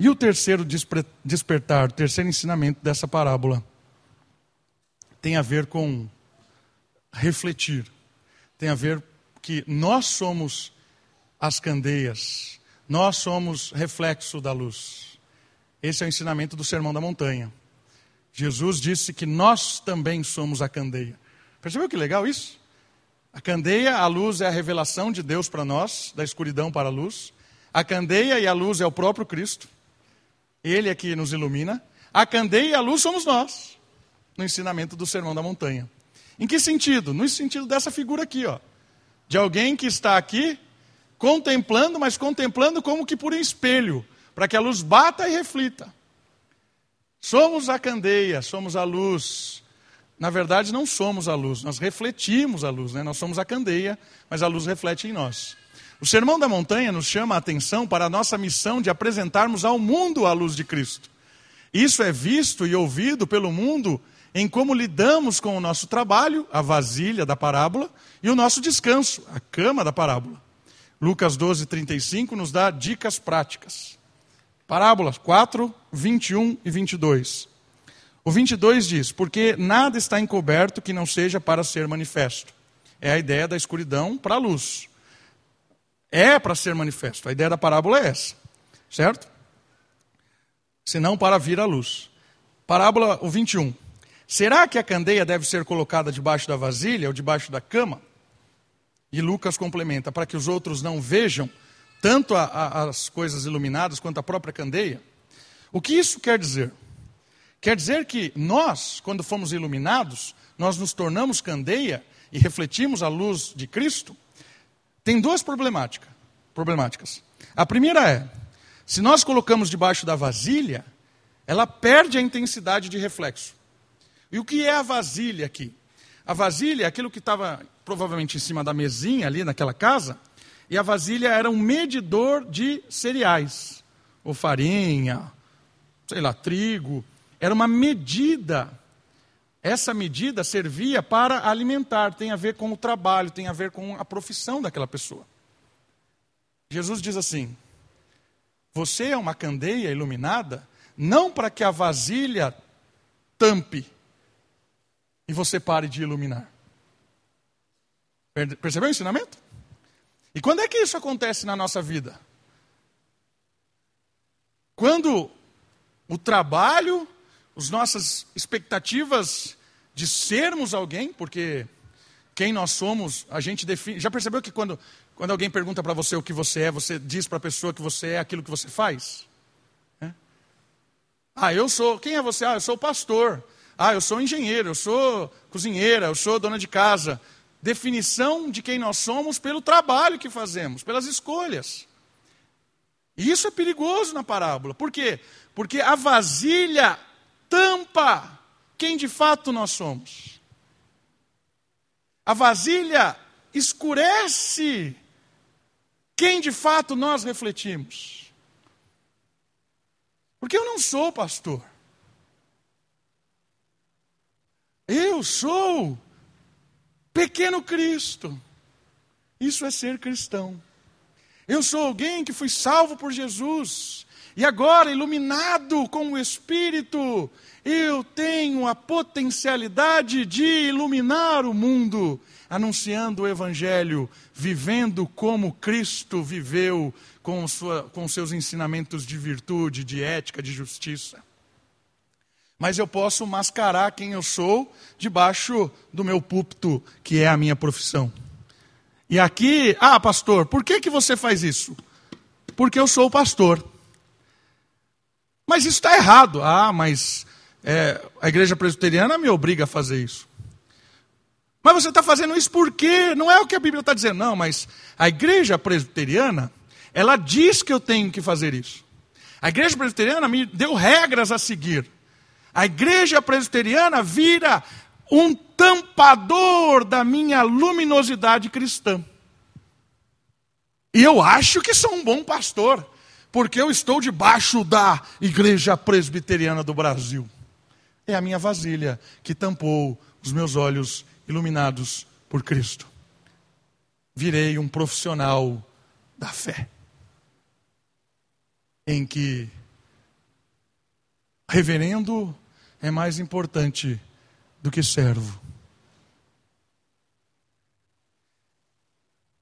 A: E o terceiro despertar, o terceiro ensinamento dessa parábola tem a ver com refletir. Tem a ver que nós somos as candeias, nós somos reflexo da luz. Esse é o ensinamento do Sermão da Montanha. Jesus disse que nós também somos a candeia. Percebeu que legal isso? A candeia, a luz é a revelação de Deus para nós, da escuridão para a luz. A candeia e a luz é o próprio Cristo. Ele é que nos ilumina. A candeia e a luz somos nós, no ensinamento do Sermão da Montanha. Em que sentido? No sentido dessa figura aqui, ó. De alguém que está aqui contemplando, mas contemplando como que por espelho, para que a luz bata e reflita. Somos a candeia, somos a luz. Na verdade, não somos a luz, nós refletimos a luz, né? nós somos a candeia, mas a luz reflete em nós. O Sermão da Montanha nos chama a atenção para a nossa missão de apresentarmos ao mundo a luz de Cristo. Isso é visto e ouvido pelo mundo em como lidamos com o nosso trabalho, a vasilha da parábola, e o nosso descanso, a cama da parábola. Lucas 12, 35 nos dá dicas práticas. Parábolas 4, 21 e 22. O 22 diz: Porque nada está encoberto que não seja para ser manifesto. É a ideia da escuridão para a luz. É para ser manifesto. A ideia da parábola é essa, certo? Senão para vir à luz. Parábola o 21. Será que a candeia deve ser colocada debaixo da vasilha ou debaixo da cama? E Lucas complementa: para que os outros não vejam tanto a, a, as coisas iluminadas quanto a própria candeia. O que isso quer dizer? Quer dizer que nós, quando fomos iluminados, nós nos tornamos candeia e refletimos a luz de Cristo? Tem duas problemática, problemáticas. A primeira é: se nós colocamos debaixo da vasilha, ela perde a intensidade de reflexo. E o que é a vasilha aqui? A vasilha é aquilo que estava provavelmente em cima da mesinha ali naquela casa, e a vasilha era um medidor de cereais, ou farinha, sei lá, trigo. Era uma medida essa medida servia para alimentar, tem a ver com o trabalho, tem a ver com a profissão daquela pessoa. Jesus diz assim: Você é uma candeia iluminada, não para que a vasilha tampe e você pare de iluminar. Percebeu o ensinamento? E quando é que isso acontece na nossa vida? Quando o trabalho, as nossas expectativas de sermos alguém, porque quem nós somos, a gente define. Já percebeu que quando, quando alguém pergunta para você o que você é, você diz para a pessoa que você é aquilo que você faz? É? Ah, eu sou. Quem é você? Ah, eu sou pastor. Ah, eu sou engenheiro, eu sou cozinheira, eu sou dona de casa. Definição de quem nós somos pelo trabalho que fazemos, pelas escolhas. E isso é perigoso na parábola. Por quê? Porque a vasilha tampa quem de fato nós somos. A vasilha escurece quem de fato nós refletimos. Porque eu não sou pastor. Eu sou pequeno Cristo. Isso é ser cristão. Eu sou alguém que fui salvo por Jesus. E agora, iluminado com o Espírito, eu tenho a potencialidade de iluminar o mundo, anunciando o Evangelho, vivendo como Cristo viveu, com, sua, com seus ensinamentos de virtude, de ética, de justiça. Mas eu posso mascarar quem eu sou debaixo do meu púlpito, que é a minha profissão. E aqui, ah, pastor, por que, que você faz isso? Porque eu sou pastor. Mas isso está errado. Ah, mas é, a igreja presbiteriana me obriga a fazer isso. Mas você está fazendo isso por quê? Não é o que a Bíblia está dizendo, não, mas a igreja presbiteriana, ela diz que eu tenho que fazer isso. A igreja presbiteriana me deu regras a seguir. A igreja presbiteriana vira um tampador da minha luminosidade cristã. E eu acho que sou um bom pastor, porque eu estou debaixo da igreja presbiteriana do Brasil é a minha vasilha que tampou os meus olhos iluminados por Cristo. Virei um profissional da fé, em que reverendo é mais importante do que servo.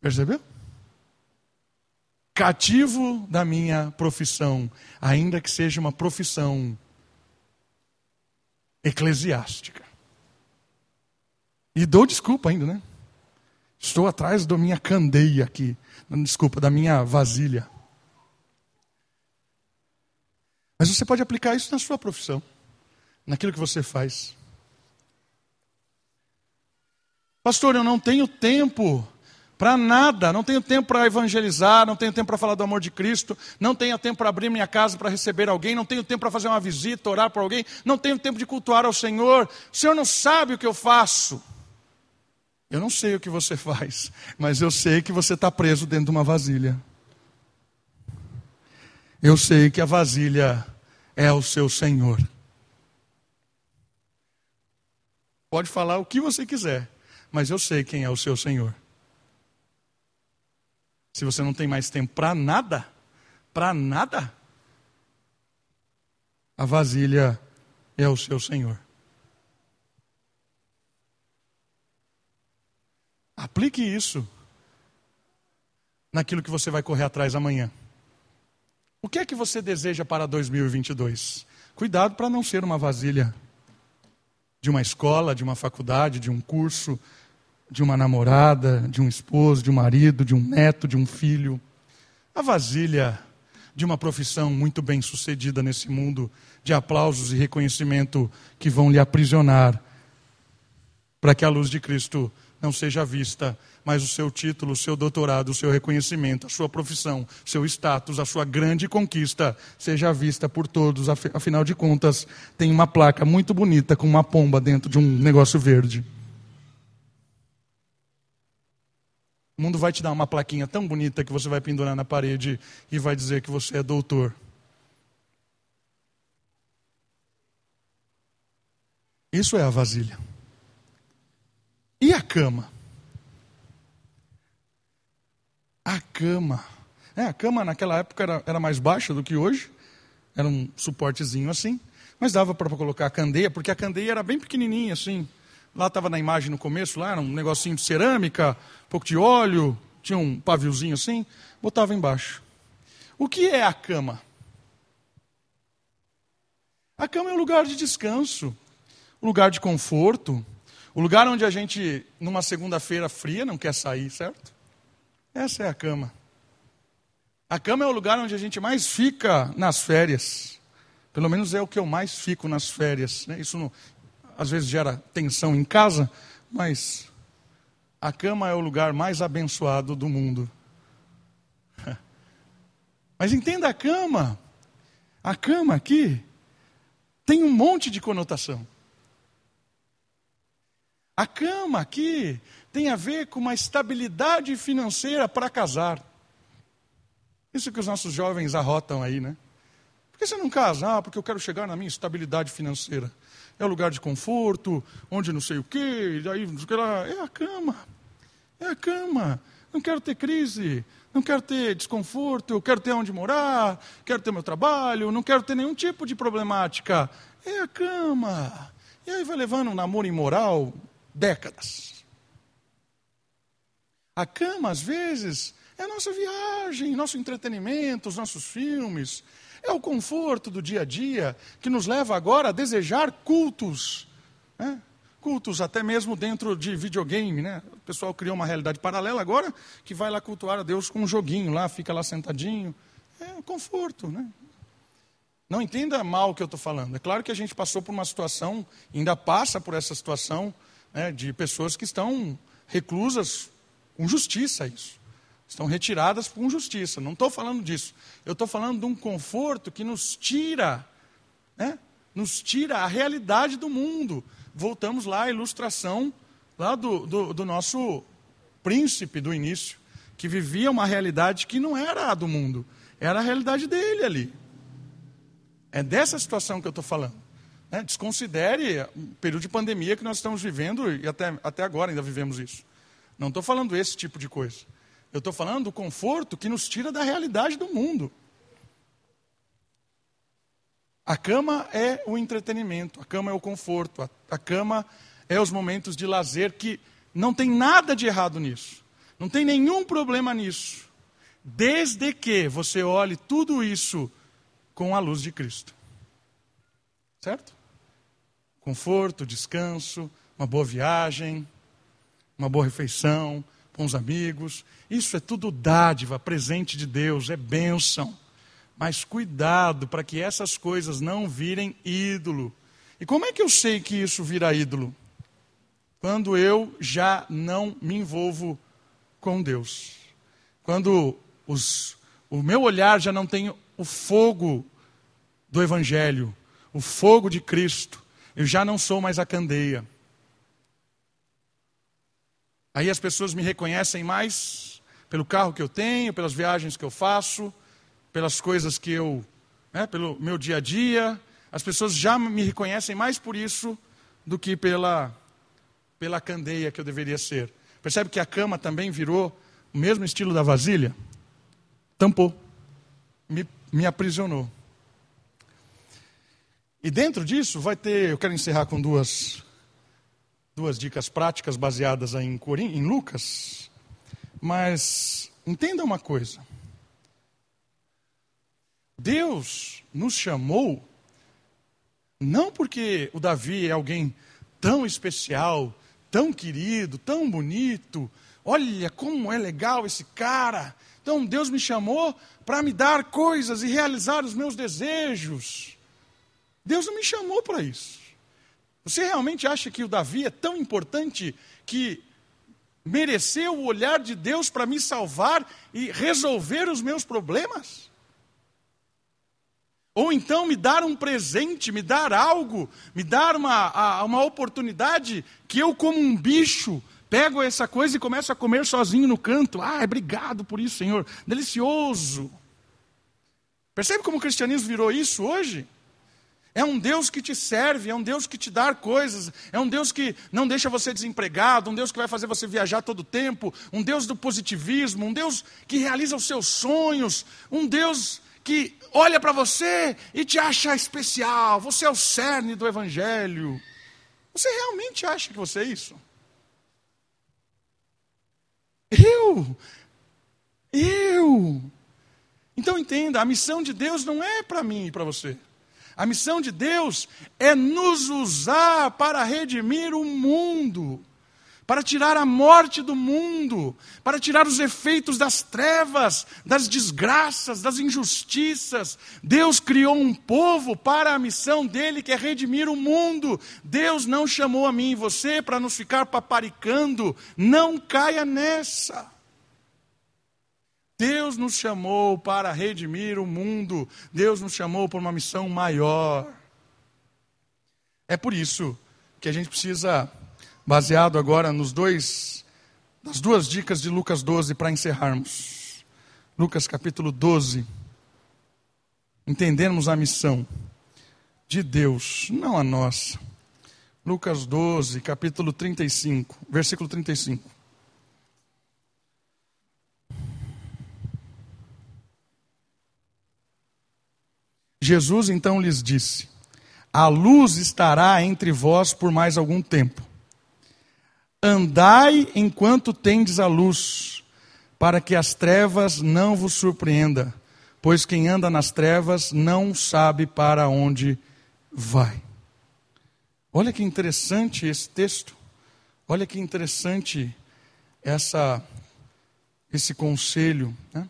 A: Percebeu? Cativo da minha profissão, ainda que seja uma profissão eclesiástica. E dou desculpa ainda, né? Estou atrás da minha candeia aqui. Desculpa, da minha vasilha. Mas você pode aplicar isso na sua profissão, naquilo que você faz. Pastor, eu não tenho tempo para nada, não tenho tempo para evangelizar, não tenho tempo para falar do amor de Cristo, não tenho tempo para abrir minha casa para receber alguém, não tenho tempo para fazer uma visita, orar por alguém, não tenho tempo de cultuar ao Senhor. O Senhor não sabe o que eu faço. Eu não sei o que você <laughs> faz, mas eu sei que você está preso dentro de uma vasilha. Eu sei que a vasilha é o seu Senhor. Pode falar o que você quiser, mas eu sei quem é o seu Senhor. Se você não tem mais tempo para nada, para nada, a vasilha é o seu Senhor. Aplique isso naquilo que você vai correr atrás amanhã. O que é que você deseja para 2022? Cuidado para não ser uma vasilha de uma escola, de uma faculdade, de um curso, de uma namorada, de um esposo, de um marido, de um neto, de um filho. A vasilha de uma profissão muito bem sucedida nesse mundo de aplausos e reconhecimento que vão lhe aprisionar, para que a luz de Cristo não seja vista, mas o seu título, o seu doutorado, o seu reconhecimento, a sua profissão, seu status, a sua grande conquista seja vista por todos. Afinal de contas, tem uma placa muito bonita com uma pomba dentro de um negócio verde. O mundo vai te dar uma plaquinha tão bonita que você vai pendurar na parede e vai dizer que você é doutor. Isso é a vasilha. E a cama? A cama. É, a cama naquela época era, era mais baixa do que hoje. Era um suportezinho assim. Mas dava para colocar a candeia, porque a candeia era bem pequenininha assim. Lá estava na imagem no começo, lá era um negocinho de cerâmica, um pouco de óleo, tinha um paviozinho assim, botava embaixo. O que é a cama? A cama é um lugar de descanso, um lugar de conforto, o um lugar onde a gente, numa segunda-feira fria, não quer sair, certo? Essa é a cama. A cama é o lugar onde a gente mais fica nas férias. Pelo menos é o que eu mais fico nas férias. Né? Isso não, às vezes gera tensão em casa, mas a cama é o lugar mais abençoado do mundo. <laughs> Mas entenda a cama. A cama aqui tem um monte de conotação. A cama aqui tem a ver com uma estabilidade financeira para casar. Isso que os nossos jovens arrotam aí, né? Por que você não casa? Ah, porque eu quero chegar na minha estabilidade financeira. É o lugar de conforto, onde não sei o quê, e aí, é a cama. É a cama. Não quero ter crise, não quero ter desconforto, eu quero ter onde morar, quero ter meu trabalho, não quero ter nenhum tipo de problemática. É a cama. E aí vai levando um namoro imoral décadas. A cama, às vezes, é a nossa viagem, nosso entretenimento, os nossos filmes. É o conforto do dia a dia que nos leva agora a desejar cultos. Né? Cultos até mesmo dentro de videogame. Né? O pessoal criou uma realidade paralela agora que vai lá cultuar a Deus com um joguinho lá, fica lá sentadinho. É conforto. Né? Não entenda mal o que eu estou falando. É claro que a gente passou por uma situação, ainda passa por essa situação né, de pessoas que estão reclusas com justiça isso. Estão retiradas com justiça. Não estou falando disso. Eu estou falando de um conforto que nos tira, né, nos tira a realidade do mundo. Voltamos lá à ilustração lá do, do, do nosso príncipe do início, que vivia uma realidade que não era a do mundo, era a realidade dele ali. É dessa situação que eu estou falando. Né? Desconsidere o período de pandemia que nós estamos vivendo e até, até agora ainda vivemos isso. Não estou falando esse tipo de coisa. Eu estou falando do conforto que nos tira da realidade do mundo. A cama é o entretenimento, a cama é o conforto, a, a cama é os momentos de lazer que não tem nada de errado nisso. Não tem nenhum problema nisso. Desde que você olhe tudo isso com a luz de Cristo. Certo? Conforto, descanso, uma boa viagem, uma boa refeição os amigos. Isso é tudo dádiva, presente de Deus, é bênção. Mas cuidado para que essas coisas não virem ídolo. E como é que eu sei que isso vira ídolo? Quando eu já não me envolvo com Deus. Quando os, o meu olhar já não tem o fogo do Evangelho, o fogo de Cristo. Eu já não sou mais a candeia. Aí as pessoas me reconhecem mais pelo carro que eu tenho, pelas viagens que eu faço, pelas coisas que eu. Né, pelo meu dia a dia. As pessoas já me reconhecem mais por isso do que pela, pela candeia que eu deveria ser. Percebe que a cama também virou o mesmo estilo da vasilha? Tampou. Me, me aprisionou. E dentro disso vai ter, eu quero encerrar com duas, duas dicas práticas baseadas em, Corim, em Lucas. Mas entenda uma coisa. Deus nos chamou não porque o Davi é alguém tão especial, tão querido, tão bonito. Olha como é legal esse cara. Então Deus me chamou para me dar coisas e realizar os meus desejos. Deus não me chamou para isso. Você realmente acha que o Davi é tão importante que mereceu o olhar de Deus para me salvar e resolver os meus problemas? Ou então me dar um presente, me dar algo, me dar uma, uma oportunidade que eu, como um bicho, pego essa coisa e começo a comer sozinho no canto. Ah, obrigado por isso, Senhor. Delicioso. Percebe como o cristianismo virou isso hoje? É um Deus que te serve, é um Deus que te dá coisas, é um Deus que não deixa você desempregado, um Deus que vai fazer você viajar todo o tempo, um Deus do positivismo, um Deus que realiza os seus sonhos, um Deus que olha para você e te acha especial, você é o cerne do Evangelho. Você realmente acha que você é isso? Eu, eu. Então entenda, a missão de Deus não é para mim e para você. A missão de Deus é nos usar para redimir o mundo, para tirar a morte do mundo, para tirar os efeitos das trevas, das desgraças, das injustiças. Deus criou um povo para a missão dele, que é redimir o mundo. Deus não chamou a mim e você para nos ficar paparicando. Não caia nessa. Deus nos chamou para redimir o mundo, Deus nos chamou para uma missão maior. É por isso que a gente precisa, baseado agora nos dois, nas duas dicas de Lucas 12 para encerrarmos. Lucas capítulo 12. Entendermos a missão de Deus, não a nossa. Lucas 12, capítulo 35, versículo 35. Jesus então lhes disse: A luz estará entre vós por mais algum tempo. Andai enquanto tendes a luz, para que as trevas não vos surpreenda, pois quem anda nas trevas não sabe para onde vai. Olha que interessante esse texto. Olha que interessante essa esse conselho, né?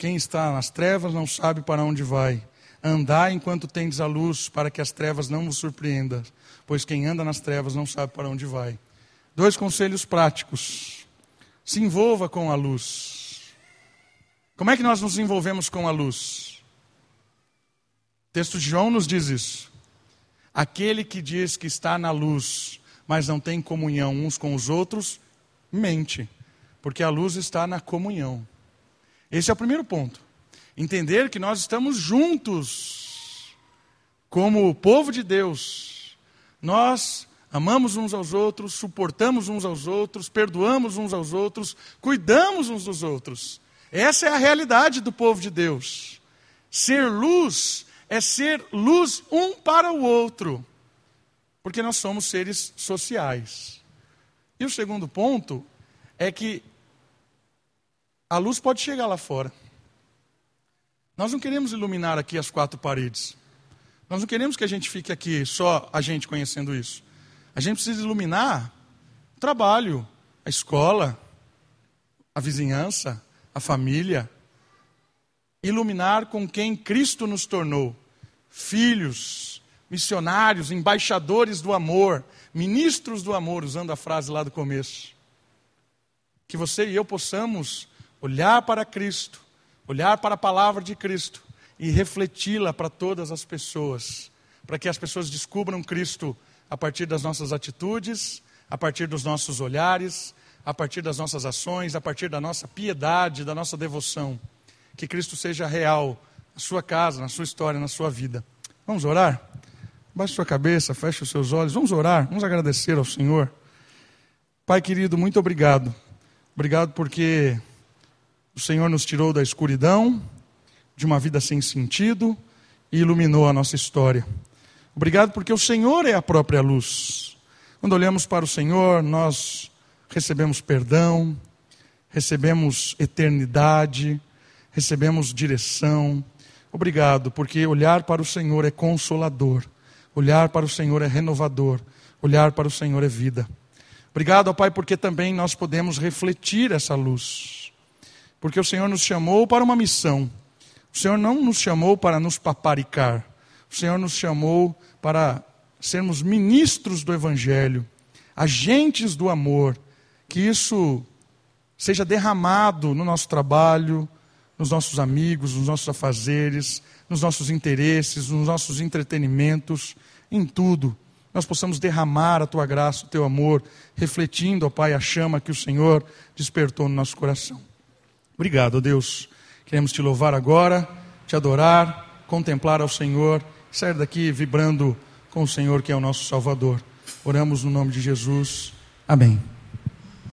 A: Quem está nas trevas não sabe para onde vai. Andai enquanto tendes a luz, para que as trevas não vos surpreendam, pois quem anda nas trevas não sabe para onde vai. Dois conselhos práticos. Se envolva com a luz. Como é que nós nos envolvemos com a luz? O texto de João nos diz isso. Aquele que diz que está na luz, mas não tem comunhão uns com os outros, mente, porque a luz está na comunhão. Esse é o primeiro ponto. Entender que nós estamos juntos, como povo de Deus. Nós amamos uns aos outros, suportamos uns aos outros, perdoamos uns aos outros, cuidamos uns dos outros. Essa é a realidade do povo de Deus. Ser luz é ser luz um para o outro, porque nós somos seres sociais. E o segundo ponto é que a luz pode chegar lá fora. Nós não queremos iluminar aqui as quatro paredes. Nós não queremos que a gente fique aqui só a gente conhecendo isso. A gente precisa iluminar o trabalho, a escola, a vizinhança, a família. Iluminar com quem Cristo nos tornou: filhos, missionários, embaixadores do amor, ministros do amor, usando a frase lá do começo. Que você e eu possamos olhar para Cristo, olhar para a palavra de Cristo e refleti-la para todas as pessoas, para que as pessoas descubram Cristo a partir das nossas atitudes, a partir dos nossos olhares, a partir das nossas ações, a partir da nossa piedade, da nossa devoção. Que Cristo seja real na sua casa, na sua história, na sua vida. Vamos orar? Baixe sua cabeça, feche os seus olhos. Vamos orar, vamos agradecer ao Senhor. Pai querido, muito obrigado. Obrigado porque o Senhor nos tirou da escuridão, de uma vida sem sentido e iluminou a nossa história. Obrigado porque o Senhor é a própria luz. Quando olhamos para o Senhor, nós recebemos perdão, recebemos eternidade, recebemos direção. Obrigado, porque olhar para o Senhor é consolador, olhar para o Senhor é renovador, olhar para o Senhor é vida. Obrigado, Pai, porque também nós podemos refletir essa luz porque o Senhor nos chamou para uma missão. O Senhor não nos chamou para nos paparicar. O Senhor nos chamou para sermos ministros do Evangelho, agentes do amor. Que isso seja derramado no nosso trabalho, nos nossos amigos, nos nossos afazeres, nos nossos interesses, nos nossos entretenimentos, em tudo. Nós possamos derramar a tua graça, o teu amor, refletindo, ó Pai, a chama que o Senhor despertou no nosso coração. Obrigado, Deus. Queremos te louvar agora, te adorar, contemplar ao Senhor sair daqui vibrando com o Senhor que é o nosso Salvador. Oramos no nome de Jesus. Amém.